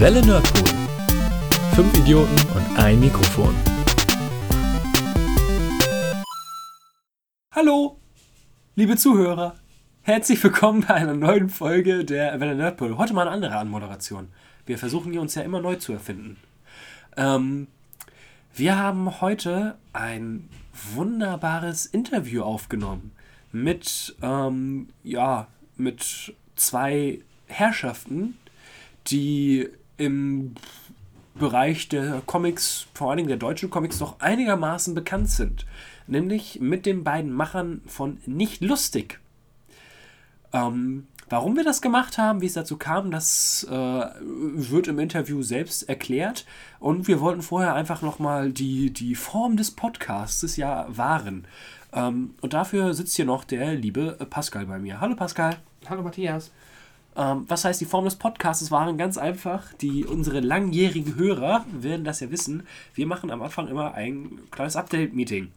Welle Nerdpool. Fünf Idioten und ein Mikrofon. Hallo, liebe Zuhörer. Herzlich willkommen bei einer neuen Folge der Welle Nerdpool. Heute mal eine andere Anmoderation. Wir versuchen hier uns ja immer neu zu erfinden. Ähm, wir haben heute ein wunderbares Interview aufgenommen mit, ähm, ja, mit zwei Herrschaften, die im Bereich der Comics, vor allen Dingen der deutschen Comics, doch einigermaßen bekannt sind. Nämlich mit den beiden Machern von Nicht Lustig. Ähm, warum wir das gemacht haben, wie es dazu kam, das äh, wird im Interview selbst erklärt. Und wir wollten vorher einfach nochmal die, die Form des Podcasts ja wahren. Ähm, und dafür sitzt hier noch der liebe Pascal bei mir. Hallo Pascal. Hallo Matthias. Ähm, was heißt die Form des Podcasts? waren ganz einfach. Die, unsere langjährigen Hörer werden das ja wissen. Wir machen am Anfang immer ein kleines Update-Meeting.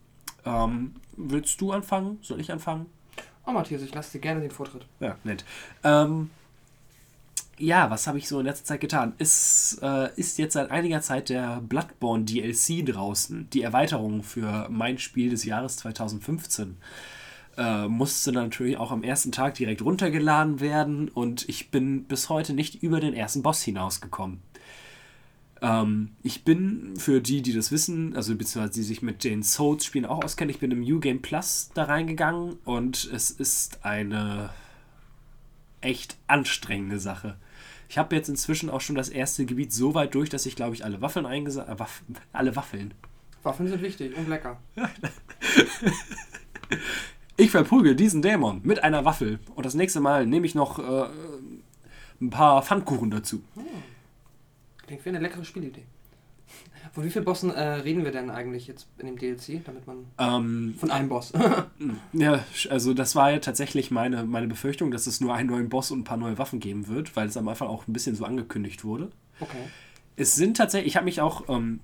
Ähm, willst du anfangen? Soll ich anfangen? Oh, Matthias, ich lasse dir gerne den Vortritt. Ja, nett. Ähm, ja, was habe ich so in letzter Zeit getan? Es äh, ist jetzt seit einiger Zeit der Bloodborne DLC draußen. Die Erweiterung für mein Spiel des Jahres 2015 äh, musste natürlich auch am ersten Tag direkt runtergeladen werden und ich bin bis heute nicht über den ersten Boss hinausgekommen. Ähm, ich bin, für die, die das wissen, also beziehungsweise die sich mit den Souls-Spielen auch auskennen, ich bin im New Game Plus da reingegangen und es ist eine echt anstrengende Sache. Ich habe jetzt inzwischen auch schon das erste Gebiet so weit durch, dass ich, glaube ich, alle Waffeln eingesammelt äh, Waff alle Waffeln. Waffeln sind wichtig und lecker. Ich verprügel diesen Dämon mit einer Waffel. Und das nächste Mal nehme ich noch äh, ein paar Pfannkuchen dazu. Hm. Klingt wie eine leckere Spielidee. Von wie vielen Bossen äh, reden wir denn eigentlich jetzt in dem DLC, damit man. Ähm, von einem Boss. ja, also das war ja tatsächlich meine, meine Befürchtung, dass es nur einen neuen Boss und ein paar neue Waffen geben wird, weil es am Anfang auch ein bisschen so angekündigt wurde. Okay. Es sind tatsächlich, ich habe mich auch, ähm,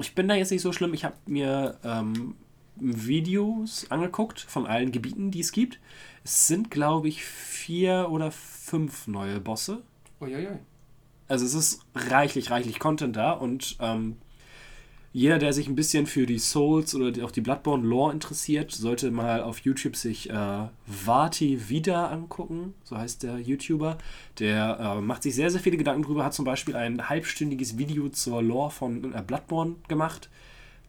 ich bin da jetzt nicht so schlimm, ich habe mir ähm, Videos angeguckt von allen Gebieten, die es gibt. Es sind, glaube ich, vier oder fünf neue Bosse. Uiuiui. Also es ist reichlich, reichlich Content da und ähm, jeder, der sich ein bisschen für die Souls oder auch die Bloodborne Lore interessiert, sollte mal auf YouTube sich äh, Vati Vida angucken, so heißt der YouTuber. Der äh, macht sich sehr, sehr viele Gedanken drüber, hat zum Beispiel ein halbstündiges Video zur Lore von äh, Bloodborne gemacht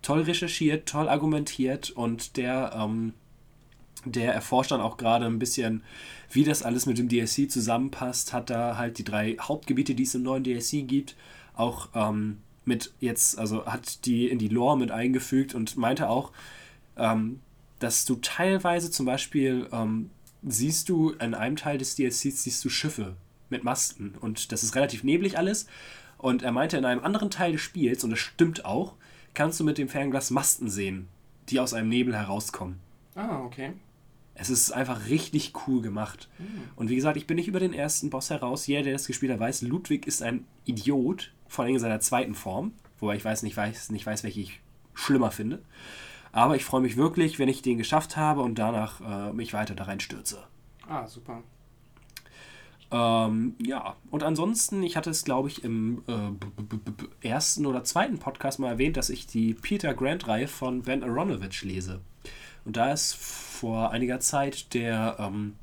toll recherchiert, toll argumentiert und der, ähm, der erforscht dann auch gerade ein bisschen, wie das alles mit dem DLC zusammenpasst, hat da halt die drei Hauptgebiete, die es im neuen DLC gibt, auch ähm, mit jetzt, also hat die in die Lore mit eingefügt und meinte auch, ähm, dass du teilweise zum Beispiel ähm, siehst du in einem Teil des DLCs siehst du Schiffe mit Masten und das ist relativ neblig alles. Und er meinte in einem anderen Teil des Spiels, und das stimmt auch, kannst du mit dem Fernglas Masten sehen, die aus einem Nebel herauskommen. Ah, okay. Es ist einfach richtig cool gemacht. Mhm. Und wie gesagt, ich bin nicht über den ersten Boss heraus. Jeder, der das gespielt hat, weiß, Ludwig ist ein Idiot, vor allem in seiner zweiten Form. Wobei ich weiß nicht, weiß, nicht weiß, welche ich schlimmer finde. Aber ich freue mich wirklich, wenn ich den geschafft habe und danach äh, mich weiter da rein stürze. Ah, super. Ähm, ja, und ansonsten, ich hatte es, glaube ich, im äh, ersten oder zweiten Podcast mal erwähnt, dass ich die Peter Grant-Reihe von Ben Aronovich lese. Und da ist vor einiger Zeit der, ähm,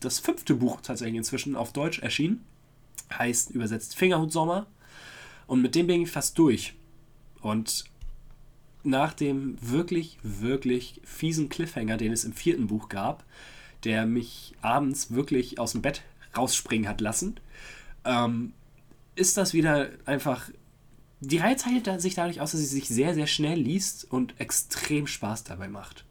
das fünfte Buch tatsächlich inzwischen auf Deutsch erschienen. Heißt übersetzt Fingerhut Sommer. Und mit dem bin ich fast durch. Und nach dem wirklich, wirklich fiesen Cliffhanger, den es im vierten Buch gab, der mich abends wirklich aus dem Bett rausspringen hat lassen, ähm, ist das wieder einfach. Die Reihe zeichnet sich dadurch aus, dass sie sich sehr, sehr schnell liest und extrem Spaß dabei macht.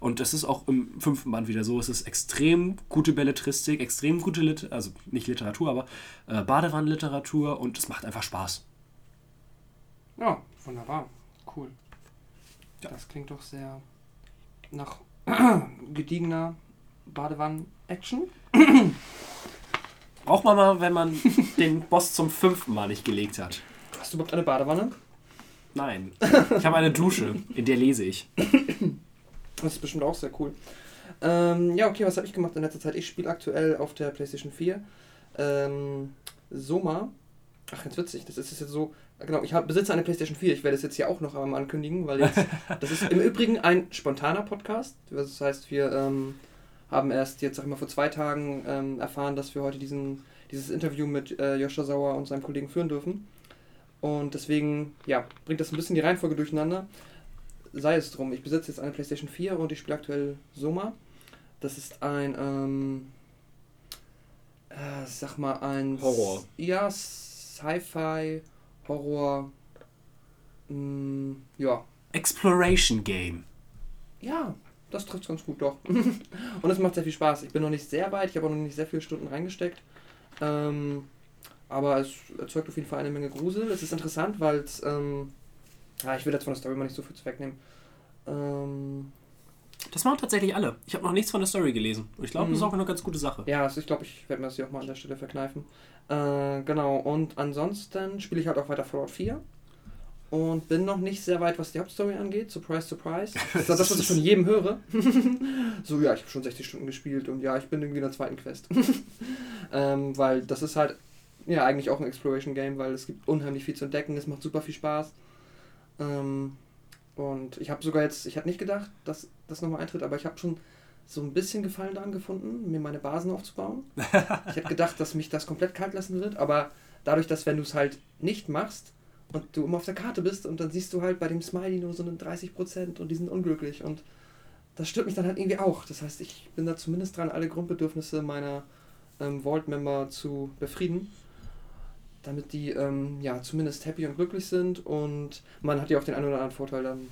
Und das ist auch im fünften Band wieder so. Es ist extrem gute Belletristik, extrem gute Literatur, also nicht Literatur, aber äh, Badewannenliteratur und es macht einfach Spaß. Ja, wunderbar. Cool. Ja. Das klingt doch sehr nach gediegener Badewannen-Action. Braucht man mal, wenn man den Boss zum fünften Mal nicht gelegt hat. Hast du überhaupt eine Badewanne? Nein. Ich habe eine Dusche, in der lese ich. Das ist bestimmt auch sehr cool. Ähm, ja, okay, was habe ich gemacht in letzter Zeit? Ich spiele aktuell auf der PlayStation 4 ähm, Soma. Ach, ganz witzig. Das ist jetzt so. Genau, ich hab, besitze eine PlayStation 4. Ich werde es jetzt hier auch noch einmal ankündigen, weil jetzt. das ist im Übrigen ein spontaner Podcast. Das heißt, wir ähm, haben erst jetzt auch immer vor zwei Tagen ähm, erfahren, dass wir heute diesen, dieses Interview mit äh, Joscha Sauer und seinem Kollegen führen dürfen. Und deswegen, ja, bringt das ein bisschen die Reihenfolge durcheinander. Sei es drum, ich besitze jetzt eine PlayStation 4 und ich spiele aktuell Soma. Das ist ein, ähm, äh, sag mal, ein. Horror. Ja, Sci-Fi, Horror. Mh, ja. Exploration Game. Ja, das trifft ganz gut, doch. und es macht sehr viel Spaß. Ich bin noch nicht sehr weit, ich habe auch noch nicht sehr viele Stunden reingesteckt. Ähm, aber es erzeugt auf jeden Fall eine Menge Grusel. Es ist interessant, weil es. Ähm, ja, ich will jetzt von der Story mal nicht so viel wegnehmen. Ähm, Das machen tatsächlich alle. Ich habe noch nichts von der Story gelesen. Und ich glaube, das ist Mhm. auch eine ganz gute Sache. ja, also ich glaube, ich werde mir das hier auch mal an der Stelle verkneifen. Äh, genau, und ansonsten spiele ich halt auch weiter Fallout 4. Und bin noch nicht sehr weit, was die Hauptstory angeht. Surprise, surprise. Das ist das, was ich von jedem höre. so, ja, ich habe schon 60 Stunden gespielt und ja, ich bin irgendwie in der zweiten Quest. ähm, weil das ist halt, ja, eigentlich auch ein Exploration Game, weil es gibt unheimlich viel zu entdecken. Es macht super viel Spaß. Ähm, und ich habe sogar jetzt, ich hatte nicht gedacht, dass das nochmal eintritt, aber ich habe schon so ein bisschen Gefallen daran gefunden, mir meine Basen aufzubauen. ich hätte gedacht, dass mich das komplett kalt lassen wird, aber dadurch, dass wenn du es halt nicht machst und du immer auf der Karte bist und dann siehst du halt bei dem Smiley nur so einen 30% und die sind unglücklich und das stört mich dann halt irgendwie auch. Das heißt, ich bin da zumindest dran, alle Grundbedürfnisse meiner ähm, Vault-Member zu befrieden, damit die ähm, ja zumindest happy und glücklich sind und man hat ja auch den einen oder anderen Vorteil dann,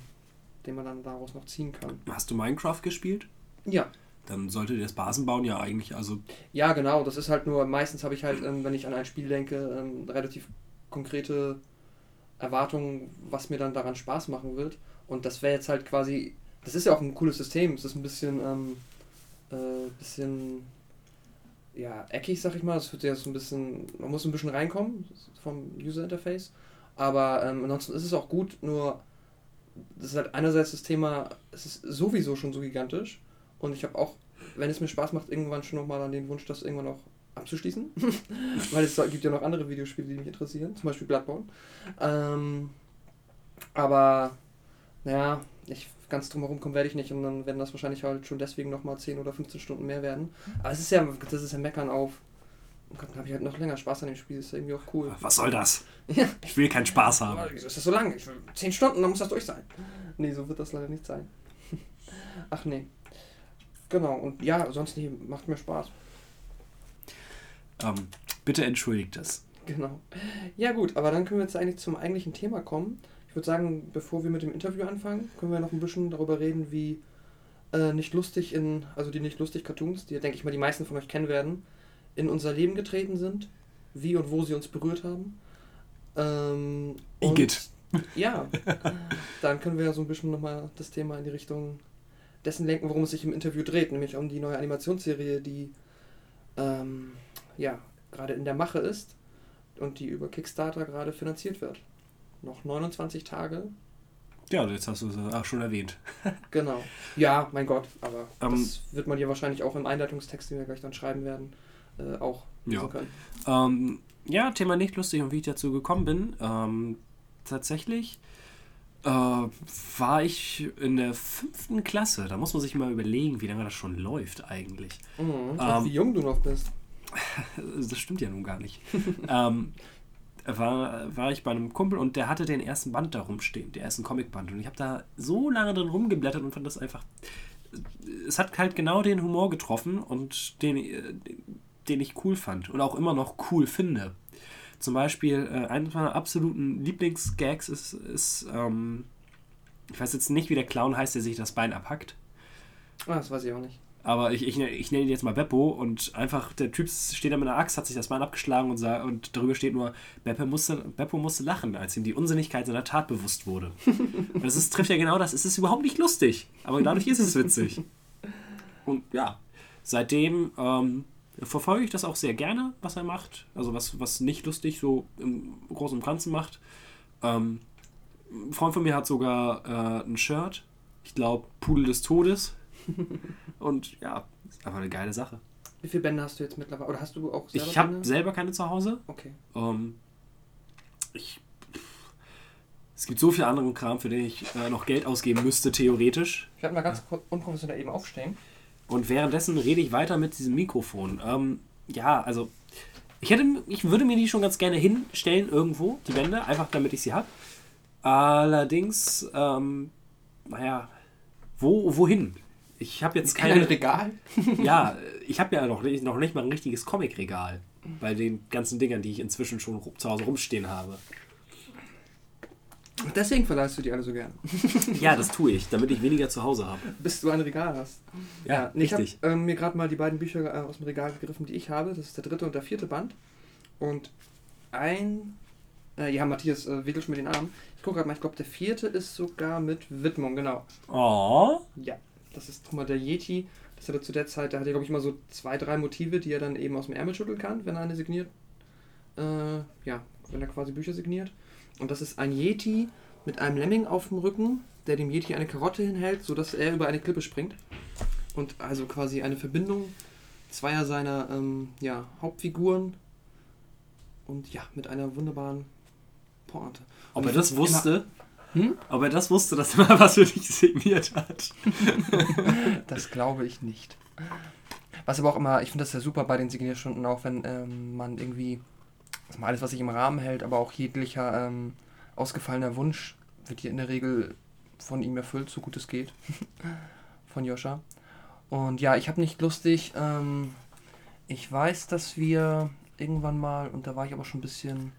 den man dann daraus noch ziehen kann. Hast du Minecraft gespielt? Ja, Dann sollte dir das Basenbauen ja eigentlich, also Ja, genau. Das ist halt nur, meistens habe ich halt, ähm, wenn ich an ein Spiel denke, ähm, relativ konkrete Erwartungen, was mir dann daran Spaß machen wird. Und das wäre jetzt halt quasi, das ist ja auch ein cooles System. Es ist ein bisschen, ähm, äh, bisschen, ja, eckig, sag ich mal. Es wird ja so ein bisschen, man muss ein bisschen reinkommen vom User Interface. Aber ähm, ansonsten ist es auch gut, nur das ist halt einerseits das Thema, es ist sowieso schon so gigantisch. Und ich habe auch wenn es mir Spaß macht, irgendwann schon nochmal an den Wunsch, das irgendwann auch abzuschließen. Weil es gibt ja noch andere Videospiele, die mich interessieren, zum Beispiel Bloodborne. Ähm, aber, naja, ich, ganz drum herum kommen werde ich nicht und dann werden das wahrscheinlich halt schon deswegen nochmal 10 oder 15 Stunden mehr werden. Aber es ist ja, das ist ja Meckern auf. Oh Gott, dann habe ich halt noch länger Spaß an dem Spiel, das ist ja irgendwie auch cool. was soll das? Ja. Ich will keinen Spaß haben. Aber wieso ist das so lang? Ich will 10 Stunden, dann muss das durch sein. Nee, so wird das leider nicht sein. Ach nee. Genau, und ja, sonst nee, macht mir Spaß. Ähm, bitte entschuldigt das. Genau. Ja gut, aber dann können wir jetzt eigentlich zum eigentlichen Thema kommen. Ich würde sagen, bevor wir mit dem Interview anfangen, können wir noch ein bisschen darüber reden, wie äh, nicht lustig in, also die nicht lustig Cartoons, die denke ich mal die meisten von euch kennen werden, in unser Leben getreten sind, wie und wo sie uns berührt haben. Ähm, Igitt. Ja, dann können wir ja so ein bisschen nochmal das Thema in die Richtung dessen lenken, worum es sich im Interview dreht, nämlich um die neue Animationsserie, die ähm, ja gerade in der Mache ist und die über Kickstarter gerade finanziert wird. Noch 29 Tage, Ja, jetzt hast du es auch schon erwähnt. genau. Ja, mein Gott, aber Ähm, das wird man ja wahrscheinlich auch im Einleitungstext, den wir gleich dann schreiben werden, äh, auch lesen Ja. können. Ähm, ja, Thema nicht lustig und wie ich dazu gekommen bin. Ähm, tatsächlich äh, war ich in der fünften Klasse. Da muss man sich mal überlegen, wie lange das schon läuft eigentlich. Mhm. Ähm, wie jung du noch bist. Das stimmt ja nun gar nicht. ähm, war, war ich bei einem Kumpel und der hatte den ersten Band da rumstehen, den ersten Comicband. Und ich habe da so lange drin rumgeblättert und fand das einfach. Es hat halt genau den Humor getroffen und den, äh, den ich cool fand und auch immer noch cool finde. Zum Beispiel, äh, einer meiner absoluten Lieblingsgags ist, ist ähm, ich weiß jetzt nicht, wie der Clown heißt, der sich das Bein abhackt. Ah, das weiß ich auch nicht. Aber ich, ich, ich nenne ihn jetzt mal Beppo und einfach der Typ steht da mit einer Axt, hat sich das Bein abgeschlagen und, sah, und darüber steht nur, Beppo musste, Beppo musste lachen, als ihm die Unsinnigkeit seiner Tat bewusst wurde. und das ist, trifft ja genau das. Es ist überhaupt nicht lustig, aber dadurch ist es witzig. Und ja, seitdem ähm, verfolge ich das auch sehr gerne, was er macht. Also was, was nicht lustig so im Großen und Ganzen macht. Ähm, ein Freund von mir hat sogar äh, ein Shirt. Ich glaube, Pudel des Todes. Und ja, ist einfach eine geile Sache. Wie viele Bände hast du jetzt mittlerweile? Oder hast du auch selber Ich habe Bände? selber keine zu Hause. Okay. Ähm, ich, es gibt so viel anderen Kram, für den ich äh, noch Geld ausgeben müsste, theoretisch. Ich werde mal ganz kurz unprofessionell eben aufstehen. Und währenddessen rede ich weiter mit diesem Mikrofon. Ähm, ja, also ich hätte, ich würde mir die schon ganz gerne hinstellen irgendwo, die Wände, einfach damit ich sie habe. Allerdings, ähm, naja, wo, wohin? Ich habe jetzt Kein. Regal. ja, ich habe ja noch nicht, noch nicht mal ein richtiges Comicregal bei den ganzen Dingern, die ich inzwischen schon zu Hause rumstehen habe. Deswegen verleihst du die alle so gern. Ja, das tue ich, damit ich weniger zu Hause habe. Bis du ein Regal hast. Ja, nee, ich habe richtig. ähm, mir gerade mal die beiden Bücher äh, aus dem Regal gegriffen, die ich habe. Das ist der dritte und der vierte Band. Und ein. Äh, ja, Matthias äh, wedelt schon mit den Armen. Ich gucke gerade mal, ich glaube, der vierte ist sogar mit Widmung, genau. Oh, Ja, das ist guck mal der Yeti. Das hat er zu der Zeit, da hat er, glaube ich, mal so zwei, drei Motive, die er dann eben aus dem Ärmel schütteln kann, wenn er eine signiert. Äh, ja, wenn er quasi Bücher signiert. Und das ist ein Yeti mit einem Lemming auf dem Rücken, der dem Yeti eine Karotte hinhält, sodass er über eine Klippe springt. Und also quasi eine Verbindung zweier seiner ähm, ja, Hauptfiguren. Und ja, mit einer wunderbaren Pointe. ob er das immer- wusste? Hm? Ob er das wusste, dass er mal was für dich signiert hat? Das glaube ich nicht. Was aber auch immer, ich finde das ja super bei den Signierstunden, auch wenn ähm, man irgendwie mal, alles, was sich im Rahmen hält, aber auch jeglicher ähm, ausgefallener Wunsch wird hier in der Regel von ihm erfüllt, so gut es geht. von Joscha. Und ja, ich habe nicht lustig. Ähm, ich weiß, dass wir irgendwann mal, und da war ich aber schon ein bisschen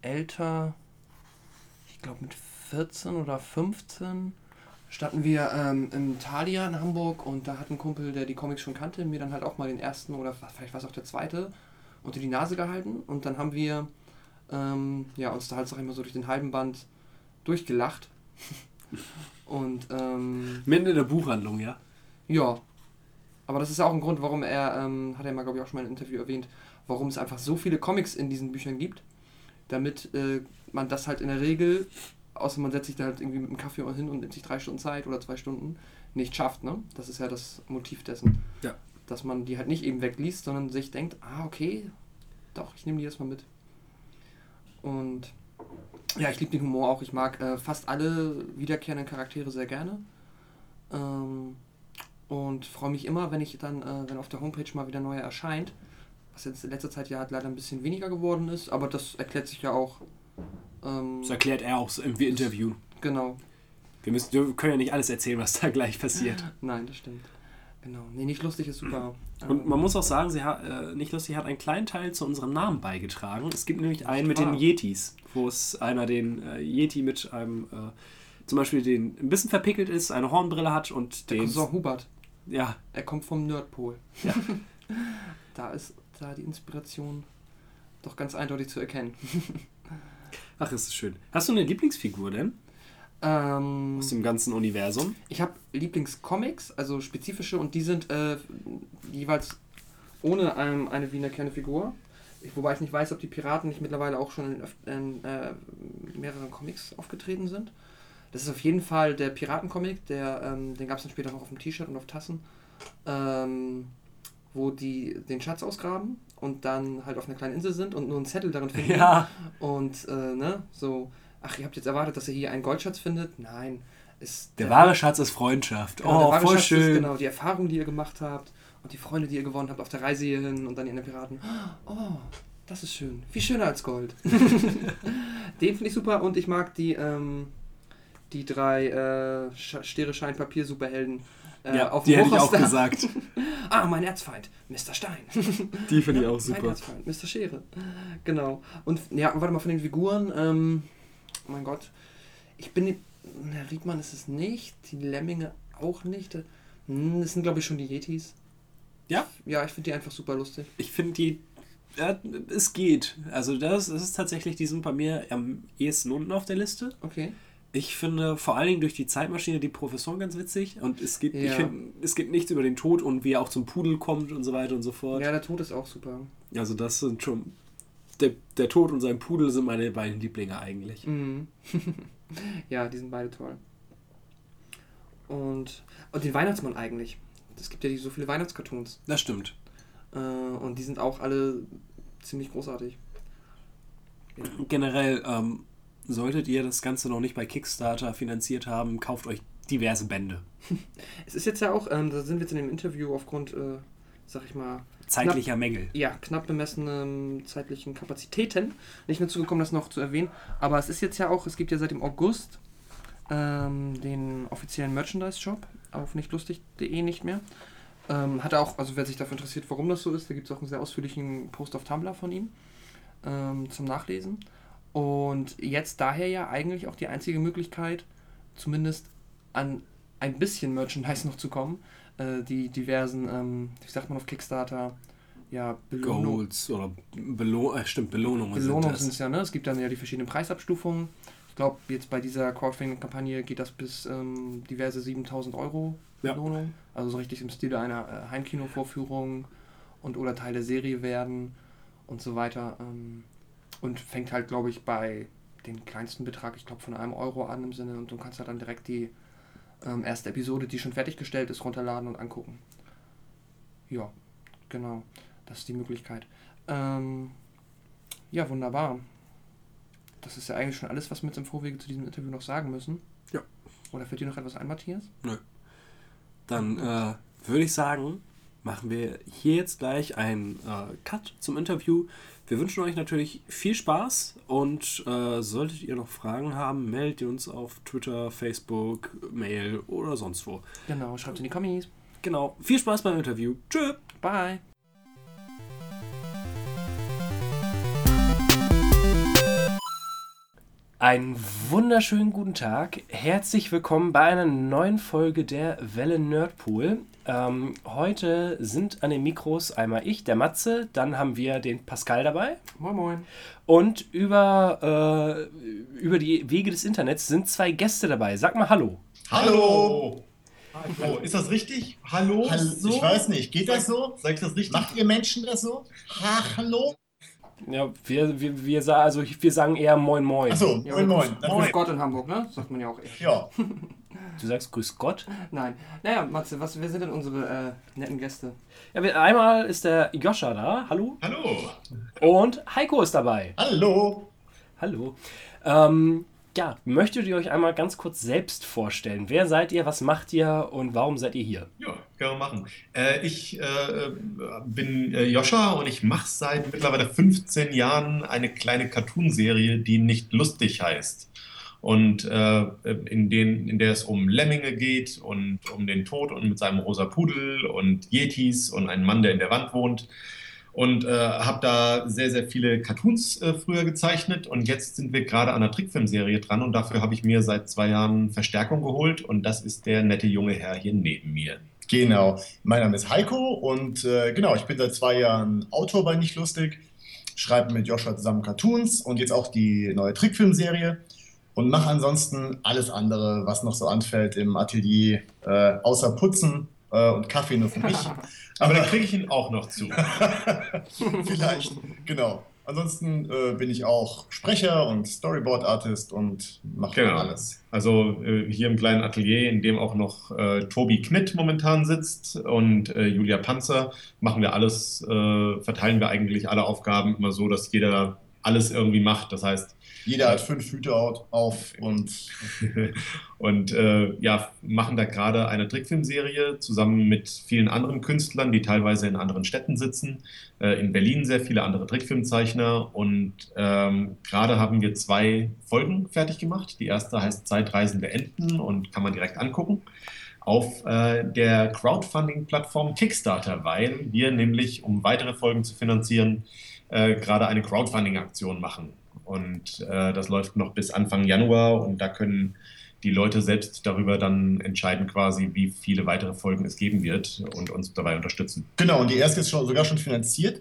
älter, ich glaube mit 14 oder 15, standen wir ähm, im Thalia in Hamburg und da hat ein Kumpel, der die Comics schon kannte, mir dann halt auch mal den ersten oder vielleicht war es auch der zweite unter die Nase gehalten und dann haben wir ähm, ja, uns da halt ich mal so durch den halben Band durchgelacht. und ähm, Mitten in der Buchhandlung, ja. ja, aber das ist ja auch ein Grund, warum er, ähm, hat er mal glaube ich auch schon mal in einem Interview erwähnt, warum es einfach so viele Comics in diesen Büchern gibt, damit äh, man das halt in der Regel, außer man setzt sich da halt irgendwie mit dem Kaffee hin und nimmt sich drei Stunden Zeit oder zwei Stunden, nicht schafft, ne? Das ist ja das Motiv dessen. Ja. Dass man die halt nicht eben wegliest, sondern sich denkt, ah, okay, doch, ich nehme die jetzt mal mit. Und ja, ich liebe den Humor auch. Ich mag äh, fast alle wiederkehrenden Charaktere sehr gerne. Ähm, und freue mich immer, wenn ich dann, äh, wenn auf der Homepage mal wieder neuer erscheint. Was jetzt in letzter Zeit ja halt leider ein bisschen weniger geworden ist, aber das erklärt sich ja auch. Ähm, Das erklärt er auch so im Interview. genau. Wir, müssen, wir können ja nicht alles erzählen, was da gleich passiert. Nein, das stimmt. Genau. Nee, nicht lustig ist super. Und Ähm, man muss auch sagen, sie hat, äh, nicht lustig hat einen kleinen Teil zu unserem Namen beigetragen. Es gibt nämlich einen mit den Ah. Yetis, wo es einer den äh, Yeti mit einem, äh, zum Beispiel den ein bisschen verpickelt ist, eine Hornbrille hat und der den. Cousin Hubert, Ja, er kommt vom Nerdpol. Ja. da ist da die Inspiration doch ganz eindeutig zu erkennen. ach, ist es schön. Hast du eine Lieblingsfigur denn Ähm, aus dem ganzen Universum? Ich habe Lieblingscomics, also spezifische, und die sind äh, jeweils ohne ähm, eine Wiener Figur. Ich, wobei ich nicht weiß, ob die Piraten nicht mittlerweile auch schon in, in äh, mehreren Comics aufgetreten sind. Das ist auf jeden Fall der Piratencomic, der, ähm, den gab es dann später noch auf dem T-Shirt und auf Tassen, ähm, wo die den Schatz ausgraben und dann halt auf einer kleinen Insel sind und nur einen Zettel darin finden. Ja. Und äh, ne, so, ach, ihr habt jetzt erwartet, dass ihr hier einen Goldschatz findet? Nein. Ist Der wahre Schatz ist Freundschaft. Genau, der Oh, voll Schatz schön. Ist, genau, die Erfahrung, die ihr gemacht habt und die Freunde, die ihr gewonnen habt auf der Reise hierhin und dann in den Piraten. Oh, das ist schön. Viel schöner als Gold. Den finde ich super und ich mag die, ähm, die drei äh, Sch- Stere, Schein, Papier Superhelden. Äh, ja, auf die hätte ich auch gesagt. Ah, mein Erzfeind, Mr. Stein. Die finde ich auch Mein super. Erzfeind, Mr. Schere. Genau. Und ja, warte mal von den Figuren. Ähm, oh mein Gott. Ich bin. Na, Riedmann ist es nicht. Die Lemminge auch nicht. Hm, Das sind, glaube ich, schon die Yetis. Ja? Ja, ich finde die einfach super lustig. Ich finde die. Ja, es geht. Also, das, das ist tatsächlich, die sind bei mir am ehesten unten auf der Liste. Okay. Ich finde vor allen Dingen durch die Zeitmaschine die Professoren ganz witzig. Und es gibt, ich Ja. find, es gibt nichts über den Tod und wie er auch zum Pudel kommt und so weiter und so fort. Ja, der Tod ist auch super. Also, das sind schon. Der, der Tod und sein Pudel sind meine beiden Lieblinge eigentlich. Mhm. ja, die sind beide toll. Und, und den Weihnachtsmann eigentlich. Es gibt ja so viele Weihnachtscartoons. Das stimmt. Äh, und die sind auch alle ziemlich großartig. Generell ähm, solltet ihr das Ganze noch nicht bei Kickstarter finanziert haben, kauft euch diverse Bände. Es ist jetzt ja auch, ähm, da sind wir jetzt in dem Interview aufgrund, äh, sag ich mal, Zeitlicher Mängel. ja, knapp bemessenen zeitlichen Kapazitäten nicht mehr zugekommen, das noch zu erwähnen. Aber es ist jetzt ja auch, es gibt ja seit dem August ähm, den offiziellen Merchandise-Shop auf nichtlustig.de nicht mehr. Ähm, hat er auch, also wer sich dafür interessiert, warum das so ist, da gibt es auch einen sehr ausführlichen Post auf Tumblr von ihm ähm, zum Nachlesen. Und jetzt daher ja eigentlich auch die einzige Möglichkeit, zumindest an ein bisschen Merchandise noch zu kommen. Äh, die diversen, ähm, wie sagt man auf Kickstarter, ja, Belohnung, Goals oder Belo äh, stimmt, Belohnungen Belohnungen sind es ja, ne? Es gibt dann ja die verschiedenen Preisabstufungen. Ich glaube, jetzt bei dieser Crowdfunding-Kampagne geht das bis ähm, diverse 7000 Euro Ja. Belohnung. Also so richtig im Stile einer äh, Heimkino-Vorführung und oder Teil der Serie werden und so weiter. Ähm, und fängt halt, glaube ich, bei den kleinsten Betrag, ich glaube, von einem Euro an im Sinne. Und du kannst halt dann direkt die ähm, erste Episode, die schon fertiggestellt ist, runterladen und angucken. Ja, genau. Das ist die Möglichkeit. Ähm, ja, wunderbar. Das ist ja eigentlich schon alles, was wir jetzt im Vorwege zu diesem Interview noch sagen müssen. Ja. Oder fällt dir noch etwas ein, Matthias? Dann äh, würde ich sagen, machen wir hier jetzt gleich einen äh, Cut zum Interview. Wir wünschen euch natürlich viel Spaß und äh, solltet ihr noch Fragen haben, meldet ihr uns auf Twitter, Facebook, Mail oder sonst wo. Genau, schreibt in die Kommis. Genau, viel Spaß beim Interview. Tschö! Bye. Einen wunderschönen guten Tag. Herzlich willkommen bei einer neuen Folge der Welle Nerdpool. Ähm, heute sind an den Mikros einmal ich, der Matze, dann haben wir den Pascal dabei Moin Moin. und über, äh, über die Wege des Internets sind zwei Gäste dabei. Sag mal Hallo. Hallo! Oh, ist das richtig? Hallo? Hallo, So? Ich weiß nicht, geht das so? Sag ich das richtig? Macht ihr Menschen das so? Ha, hallo? Ja, wir, wir, wir, also wir sagen eher Moin Moin. Achso, Ja, moin moin. Grüß Moin. Gott in Hamburg, ne? Sagt man ja auch echt. Ja, Du sagst Grüß Gott. Nein. Naja, Matze, was, wer sind denn unsere äh, netten Gäste? Ja, wir, einmal ist der Joscha da. Hallo. Hallo! Und Heiko ist dabei. hallo. Hallo. Ähm, ja, möchtet ihr euch einmal ganz kurz selbst vorstellen? Wer seid ihr, was macht ihr und warum seid ihr hier? Ja, können wir machen. Äh, ich äh, bin äh, Joscha und ich mache seit mittlerweile 15 Jahren eine kleine Cartoonserie, die nicht lustig heißt. Und äh, in, den, in der es um Lemminge geht und um den Tod und mit seinem rosa Pudel und Yetis und einen Mann, der in der Wand wohnt. Und äh, habe da sehr, sehr viele Cartoons äh, früher gezeichnet. Und jetzt sind wir gerade an einer Trickfilmserie dran. Und dafür habe ich mir seit zwei Jahren Verstärkung geholt. Und das ist der nette junge Herr hier neben mir. Genau. Mein Name ist Heiko und äh, genau, ich bin seit zwei Jahren Autor bei Nicht Lustig, schreibe mit Joshua zusammen Cartoons und jetzt auch die neue Trickfilmserie und mache ansonsten alles andere, was noch so anfällt im Atelier, äh, außer Putzen äh, und Kaffee nur für mich. Aber dann kriege ich ihn auch noch zu. Vielleicht, genau. Ansonsten äh, bin ich auch Sprecher und Storyboard-Artist und mache Genau. alles. Also äh, hier im kleinen Atelier, in dem auch noch äh, Tobi Knitt momentan sitzt und äh, Julia Panzer, machen wir alles, äh, verteilen wir eigentlich alle Aufgaben immer so, dass jeder alles irgendwie macht. Das heißt, Jeder hat fünf Hüte au- auf und und äh, ja, machen da gerade eine Trickfilmserie zusammen mit vielen anderen Künstlern, die teilweise in anderen Städten sitzen. Äh, in Berlin sehr viele andere Trickfilmzeichner und ähm, gerade haben wir zwei Folgen fertig gemacht. Die erste heißt Zeitreisende Enten und kann man direkt angucken auf äh, der Crowdfunding-Plattform Kickstarter, weil wir nämlich, um weitere Folgen zu finanzieren, äh, gerade eine Crowdfunding-Aktion machen. Und äh, das läuft noch bis Anfang Januar und da können die Leute selbst darüber dann entscheiden, quasi, wie viele weitere Folgen es geben wird und uns dabei unterstützen. genau, und die erste ist schon, sogar schon finanziert.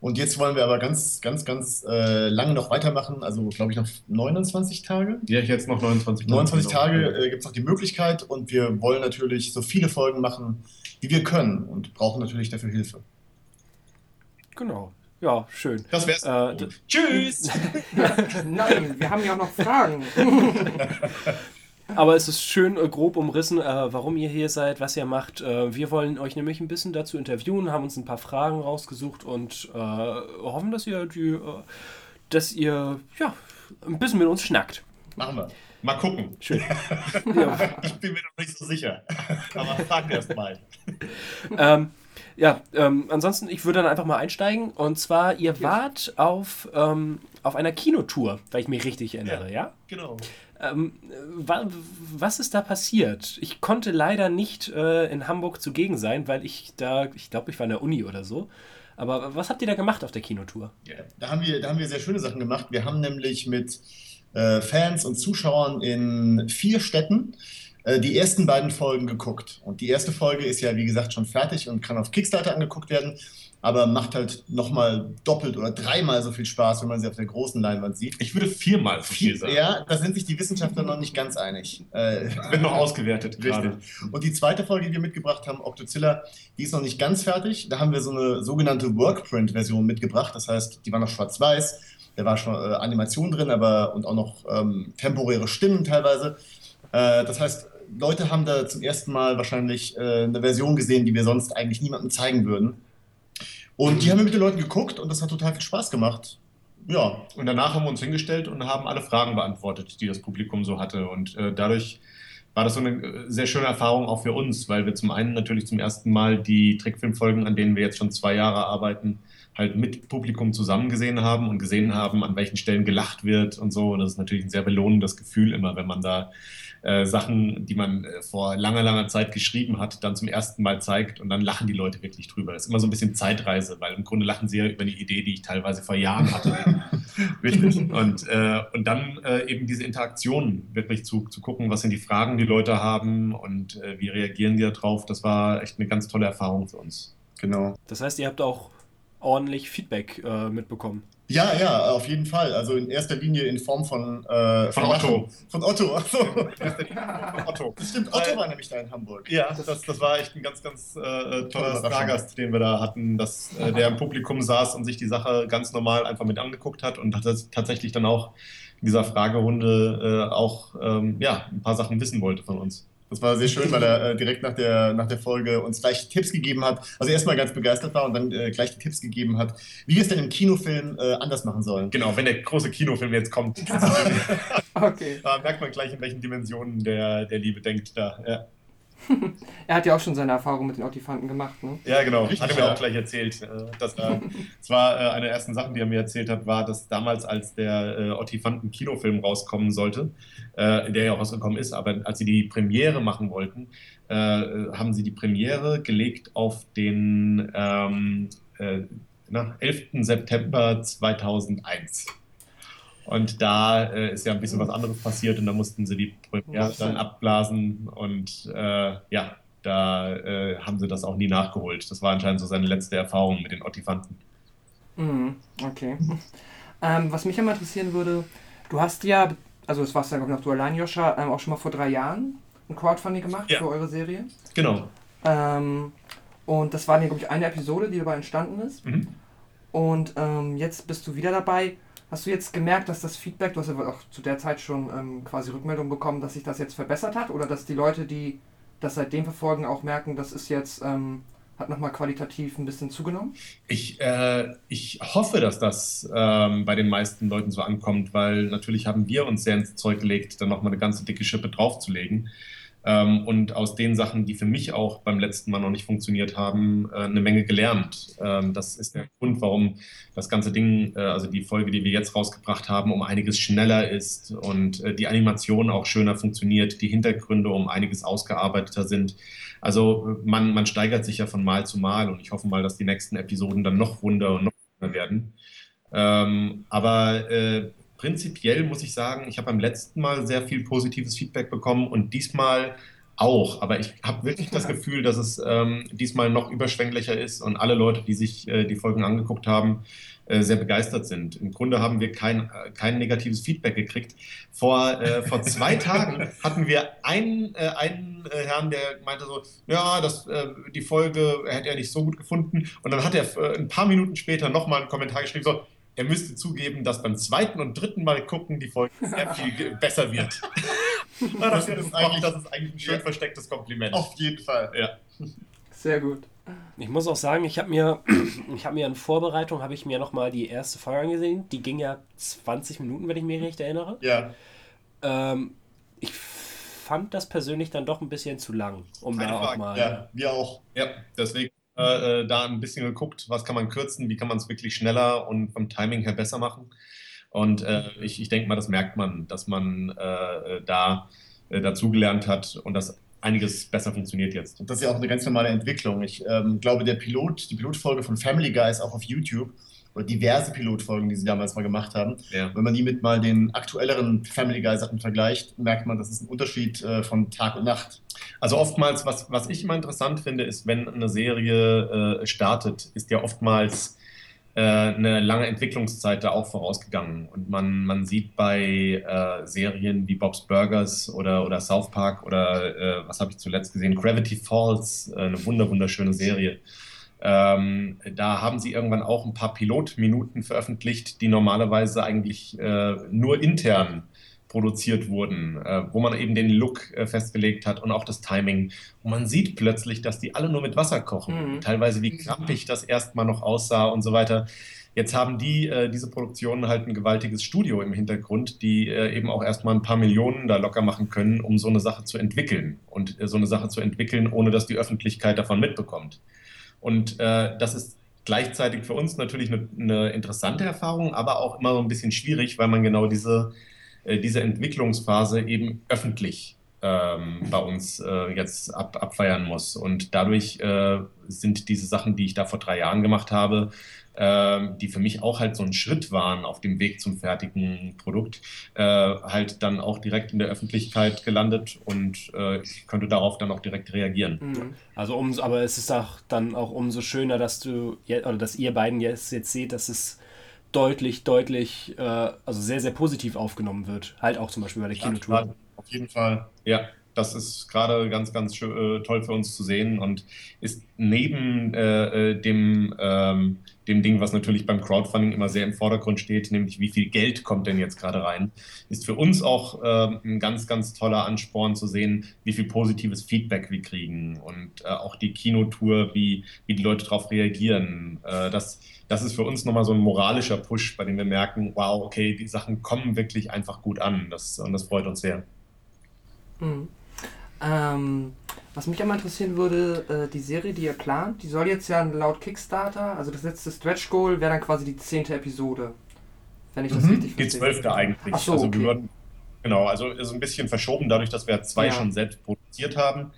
Und jetzt wollen wir aber ganz, ganz, ganz äh, lange noch weitermachen. Also, glaube ich, noch 29 Tage. Ja, ich jetzt noch 29 29 Genau. Tage äh, gibt es noch die Möglichkeit und wir wollen natürlich so viele Folgen machen, wie wir können und brauchen natürlich dafür Hilfe. Genau. Ja, schön. Das wär's. Äh, Tschüss! Nein, wir haben ja auch noch Fragen. Aber es ist schön äh, grob umrissen, äh, warum ihr hier seid, was ihr macht. Äh, wir wollen euch nämlich ein bisschen dazu interviewen, haben uns ein paar Fragen rausgesucht und hoffen, dass ihr die, dass ihr ja, ein bisschen mit uns schnackt. Machen wir. Mal gucken. Schön. ja. Ich bin mir noch nicht so sicher. Aber frag erst mal. ähm, ja, ähm, ansonsten, ich würde dann einfach mal einsteigen. Und zwar, ihr wart auf, ähm, auf einer Kinotour, weil ich mich richtig erinnere, ja? Genau. Ähm, wa was ist da passiert? Ich konnte leider nicht äh, in Hamburg zugegen sein, weil ich da, ich glaube, ich war in der Uni oder so. Aber was habt ihr da gemacht auf der Kinotour? Ja, da, haben wir, da haben wir sehr schöne Sachen gemacht. Wir haben nämlich mit äh, Fans und Zuschauern in vier Städten die ersten beiden Folgen geguckt. Und die erste Folge ist ja, wie gesagt, schon fertig und kann auf Kickstarter angeguckt werden aber macht halt nochmal doppelt oder dreimal so viel Spaß, wenn man sie auf der großen Leinwand sieht. Ich würde viermal so viel sagen. Ja, da sind sich die Wissenschaftler noch nicht ganz einig. Äh, Wird noch ausgewertet gerade. Und die zweite Folge, die wir mitgebracht haben, Octozilla, die ist noch nicht ganz fertig. Da haben wir so eine sogenannte Workprint-Version mitgebracht. Das heißt, die war noch schwarz-weiß. Da war schon äh, Animation drin, aber und auch noch ähm, temporäre Stimmen teilweise. Äh, das heißt, Leute haben da zum ersten Mal wahrscheinlich äh, eine Version gesehen, die wir sonst eigentlich niemandem zeigen würden. Und die haben wir mit den Leuten geguckt und das hat total viel Spaß gemacht. Ja, und danach haben wir uns hingestellt und haben alle Fragen beantwortet, die das Publikum so hatte. Und äh, dadurch war das so eine äh, sehr schöne Erfahrung auch für uns, weil wir zum einen natürlich zum ersten Mal die Trickfilmfolgen, an denen wir jetzt schon zwei Jahre arbeiten, halt mit Publikum zusammen gesehen haben und gesehen haben, an welchen Stellen gelacht wird und so. Und das ist natürlich ein sehr belohnendes Gefühl immer, wenn man da äh, Sachen, die man äh, vor langer, langer Zeit geschrieben hat, dann zum ersten Mal zeigt und dann lachen die Leute wirklich drüber. Das ist immer so ein bisschen Zeitreise, weil im Grunde lachen sie ja über eine Idee, die ich teilweise vor Jahren hatte. Richtig. Und, äh, und dann äh, eben diese Interaktion wirklich zu, zu gucken, was sind die Fragen, die Leute haben und äh, wie reagieren die darauf. Das war echt eine ganz tolle Erfahrung für uns. Genau. Das heißt, ihr habt auch ordentlich Feedback äh, mitbekommen. Ja, ja, auf jeden Fall. Also in erster Linie in Form von, äh, von, Otto. Von Otto. Also, von Otto. Das stimmt, Otto war nämlich da in Hamburg. Ja, das, das war echt ein ganz, ganz äh, toller Stargast, den wir da hatten, dass, äh, der im Publikum saß und sich die Sache ganz normal einfach mit angeguckt hat und hat tatsächlich dann auch in dieser Fragerunde äh, auch ähm, ja, ein paar Sachen wissen wollte von uns. Das war sehr schön, weil er äh, direkt nach der, nach der Folge uns gleich Tipps gegeben hat. Also erstmal ganz begeistert war und dann äh, gleich die Tipps gegeben hat, wie wir es denn im Kinofilm äh, anders machen sollen. Genau, wenn der große Kinofilm jetzt kommt. okay. Da merkt man gleich, in welchen Dimensionen der, der Liebe denkt da. Ja. er hat ja auch schon seine Erfahrung mit den Otifanten gemacht, ne? Ja, genau. Richtig, hat er mir ja. auch gleich erzählt. Äh, dass er, zwar äh, eine der ersten Sachen, die er mir erzählt hat, war, dass damals, als der äh, Otifanten-Kinofilm rauskommen sollte, der ja auch rausgekommen ist, aber als sie die Premiere machen wollten, haben sie die Premiere gelegt auf den ähm, na, 11. September 2001. Und da äh, ist ja ein bisschen was anderes passiert und da mussten sie die Premiere dann abblasen und äh, ja, da äh, haben sie das auch nie nachgeholt. Das war anscheinend so seine letzte Erfahrung mit den Ottifanten. Mhm, okay. Ähm, was mich immer interessieren würde, du hast ja, also es warst ja glaube ich noch du allein, Joscha, ähm, auch schon mal vor drei Jahren ein Crowdfunding gemacht ja. für eure Serie. Genau. Ähm, und das war ja, glaube ich, eine Episode, die dabei entstanden ist. Mhm. Und ähm, jetzt bist du wieder dabei. Hast du jetzt gemerkt, dass das Feedback, du hast ja auch zu der Zeit schon ähm, quasi Rückmeldung bekommen, dass sich das jetzt verbessert hat oder dass die Leute, die das seitdem verfolgen, auch merken, das ist jetzt, ähm, hat nochmal qualitativ ein bisschen zugenommen? Ich, äh, ich hoffe, dass das ähm, bei den meisten Leuten so ankommt, weil natürlich haben wir uns sehr ins Zeug gelegt, dann nochmal eine ganze dicke Schippe draufzulegen. Ähm, und aus den Sachen, die für mich auch beim letzten Mal noch nicht funktioniert haben, äh, eine Menge gelernt. Ähm, das ist der Grund, warum das ganze Ding, äh, also die Folge, die wir jetzt rausgebracht haben, um einiges schneller ist und äh, die Animation auch schöner funktioniert, die Hintergründe um einiges ausgearbeiteter sind. Also man, man steigert sich ja von Mal zu Mal und ich hoffe mal, dass die nächsten Episoden dann noch wunder und noch wunder werden. Ähm, aber äh, prinzipiell muss ich sagen, ich habe beim letzten Mal sehr viel positives Feedback bekommen und diesmal auch. Aber ich habe wirklich das Gefühl, dass es ähm, diesmal noch überschwänglicher ist und alle Leute, die sich äh, die Folgen angeguckt haben, äh, sehr begeistert sind. Im Grunde haben wir kein, äh, kein negatives Feedback gekriegt. Vor, äh, vor zwei Tagen hatten wir einen, äh, einen Herrn, der meinte so, ja, das, die Folge hätte er nicht so gut gefunden. Und dann hat er ein paar Minuten später nochmal einen Kommentar geschrieben, so, er müsste zugeben, dass beim zweiten und dritten Mal gucken die Folge sehr viel besser wird. das, ist eigentlich, das ist eigentlich ein schön verstecktes Kompliment. Auf jeden Fall. Ja. Sehr gut. Ich muss auch sagen, ich habe mir, ich habe mir in Vorbereitung, habe ich mir nochmal die erste Folge angesehen. Die ging ja 20 Minuten, wenn ich mich recht erinnere. Ja. Ähm, ich fand das persönlich dann doch ein bisschen zu lang, um Keine da auch Frage. mal. Ja, wir auch. Ja, deswegen äh, äh, da ein bisschen geguckt, was kann man kürzen, wie kann man es wirklich schneller und vom Timing her besser machen. Und äh, ich, ich denke mal, das merkt man, dass man äh, äh, da äh, dazugelernt hat und dass einiges besser funktioniert jetzt. Und das ist ja auch eine ganz normale Entwicklung. Ich ähm, glaube, der Pilot, die Pilotfolge von Family Guy ist auch auf YouTube oder diverse Pilotfolgen, die sie damals mal gemacht haben. Ja. Wenn man die mit mal den aktuelleren Family Guy Sachen vergleicht, merkt man, das ist ein Unterschied äh, von Tag und Nacht. Also oftmals, was, was ich immer interessant finde, ist, wenn eine Serie äh, startet, ist ja oftmals äh, eine lange Entwicklungszeit da auch vorausgegangen. Und man, man sieht bei äh, Serien wie Bob's Burgers oder, oder South Park oder äh, was habe ich zuletzt gesehen, Gravity Falls, äh, eine wunder, wunderschöne Serie. Ähm, da haben sie irgendwann auch ein paar Pilotminuten veröffentlicht, die normalerweise eigentlich äh, nur intern produziert wurden, äh, wo man eben den Look äh, festgelegt hat und auch das Timing. Und man sieht plötzlich, dass die alle nur mit Wasser kochen. Mhm. Teilweise wie krampig das erstmal noch aussah und so weiter. Jetzt haben die, äh, diese Produktionen halt ein gewaltiges Studio im Hintergrund, die äh, eben auch erstmal ein paar Millionen da locker machen können, um so eine Sache zu entwickeln. Und äh, so eine Sache zu entwickeln, ohne dass die Öffentlichkeit davon mitbekommt. Und äh, das ist gleichzeitig für uns natürlich eine, eine interessante Erfahrung, aber auch immer so ein bisschen schwierig, weil man genau diese, äh, diese Entwicklungsphase eben öffentlich ähm, bei uns äh, jetzt ab, abfeiern muss. Und dadurch äh, sind diese Sachen, die ich da vor drei Jahren gemacht habe, ähm, die für mich auch halt so ein Schritt waren auf dem Weg zum fertigen Produkt, äh, halt dann auch direkt in der Öffentlichkeit gelandet und äh, ich konnte darauf dann auch direkt reagieren. Mhm. Also umso, aber es ist auch dann auch umso schöner, dass du oder dass ihr beiden jetzt, jetzt seht, dass es deutlich, deutlich, äh, also sehr, sehr positiv aufgenommen wird. Halt auch zum Beispiel bei der Kinotour. Ja, Auf jeden Fall. Ja, das ist gerade ganz, ganz äh, toll für uns zu sehen und ist neben äh, äh, dem, ähm, dem Ding, was natürlich beim Crowdfunding immer sehr im Vordergrund steht, nämlich wie viel Geld kommt denn jetzt gerade rein, ist für uns auch ähm, ein ganz, ganz toller Ansporn zu sehen, wie viel positives Feedback wir kriegen und äh, auch die Kinotour, wie, wie die Leute darauf reagieren. Äh, das, das ist für uns nochmal so ein moralischer Push, bei dem wir merken, wow, okay, die Sachen kommen wirklich einfach gut an. Das, und das freut uns sehr. Mhm. Ähm, was mich einmal interessieren würde, äh, die Serie, die ihr plant, die soll jetzt ja laut Kickstarter, also das letzte Stretch Goal wäre dann quasi die zehnte Episode. Wenn ich das Mhm. richtig Die verstehe. zwölfte eigentlich. Ach so, also okay. wir würden, genau, also ist ein bisschen verschoben, dadurch, dass wir zwei Ja. schon selbst produziert haben.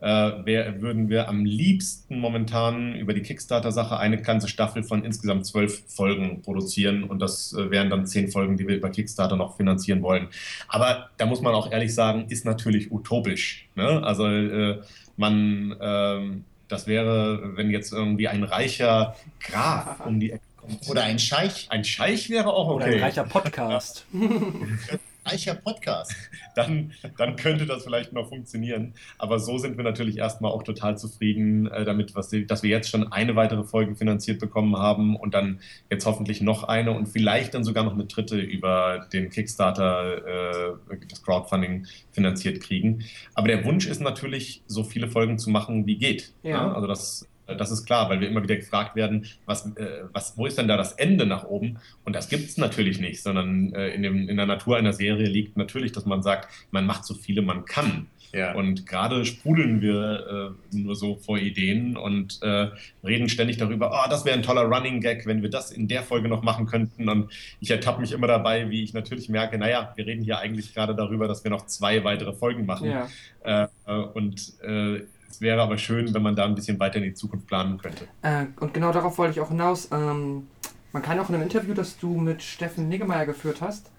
Äh, wär, würden wir am liebsten momentan über die Kickstarter-Sache eine ganze Staffel von insgesamt zwölf Folgen produzieren und das äh, wären dann zehn Folgen, die wir über Kickstarter noch finanzieren wollen. Aber da muss man auch ehrlich sagen, ist natürlich utopisch. Ne? Also äh, man, ähm, das wäre, wenn jetzt irgendwie ein reicher Graf um die Ecke kommt. Oder ein Scheich, Ein Scheich wäre auch Oder ein okay. reicher Podcast. reicher Podcast. dann, dann könnte das vielleicht noch funktionieren. Aber so sind wir natürlich erstmal auch total zufrieden äh, damit, was dass wir jetzt schon eine weitere Folge finanziert bekommen haben und dann jetzt hoffentlich noch eine und vielleicht dann sogar noch eine dritte über den Kickstarter, äh, das Crowdfunding finanziert kriegen. Aber der Wunsch ist natürlich, so viele Folgen zu machen, wie geht. Ja. Ne? Also das, das ist klar, weil wir immer wieder gefragt werden, was, äh, was, wo ist denn da das Ende nach oben? Und das gibt es natürlich nicht, sondern äh, in, dem, in der Natur einer Serie liegt natürlich, dass man sagt, man macht so viele man kann. Ja. Und gerade sprudeln wir äh, nur so vor Ideen und äh, reden ständig darüber, oh, das wäre ein toller Running Gag, wenn wir das in der Folge noch machen könnten. Und ich ertappe mich immer dabei, wie ich natürlich merke, naja, wir reden hier eigentlich gerade darüber, dass wir noch zwei weitere Folgen machen. Ja. Äh, äh, und äh, es wäre aber schön, wenn man da ein bisschen weiter in die Zukunft planen könnte. Äh, und genau darauf wollte ich auch hinaus. Ähm, man kann auch in einem Interview, das du mit Steffen Niggemeier geführt hast,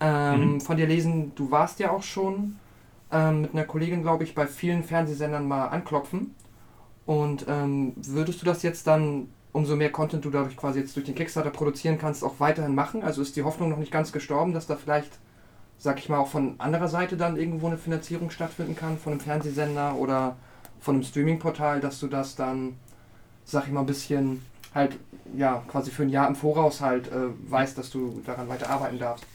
ähm, Mhm. von dir lesen, du warst ja auch schon ähm, mit einer Kollegin, glaube ich, bei vielen Fernsehsendern mal anklopfen. Und ähm, würdest du das jetzt dann, umso mehr Content du dadurch quasi jetzt durch den Kickstarter produzieren kannst, auch weiterhin machen? Also ist die Hoffnung noch nicht ganz gestorben, dass da vielleicht, sag ich mal, auch von anderer Seite dann irgendwo eine Finanzierung stattfinden kann, von einem Fernsehsender oder von einem Streamingportal, dass du das dann, sag ich mal, ein bisschen halt, ja, quasi für ein Jahr im Voraus halt äh, weißt, dass du daran weiter arbeiten darfst.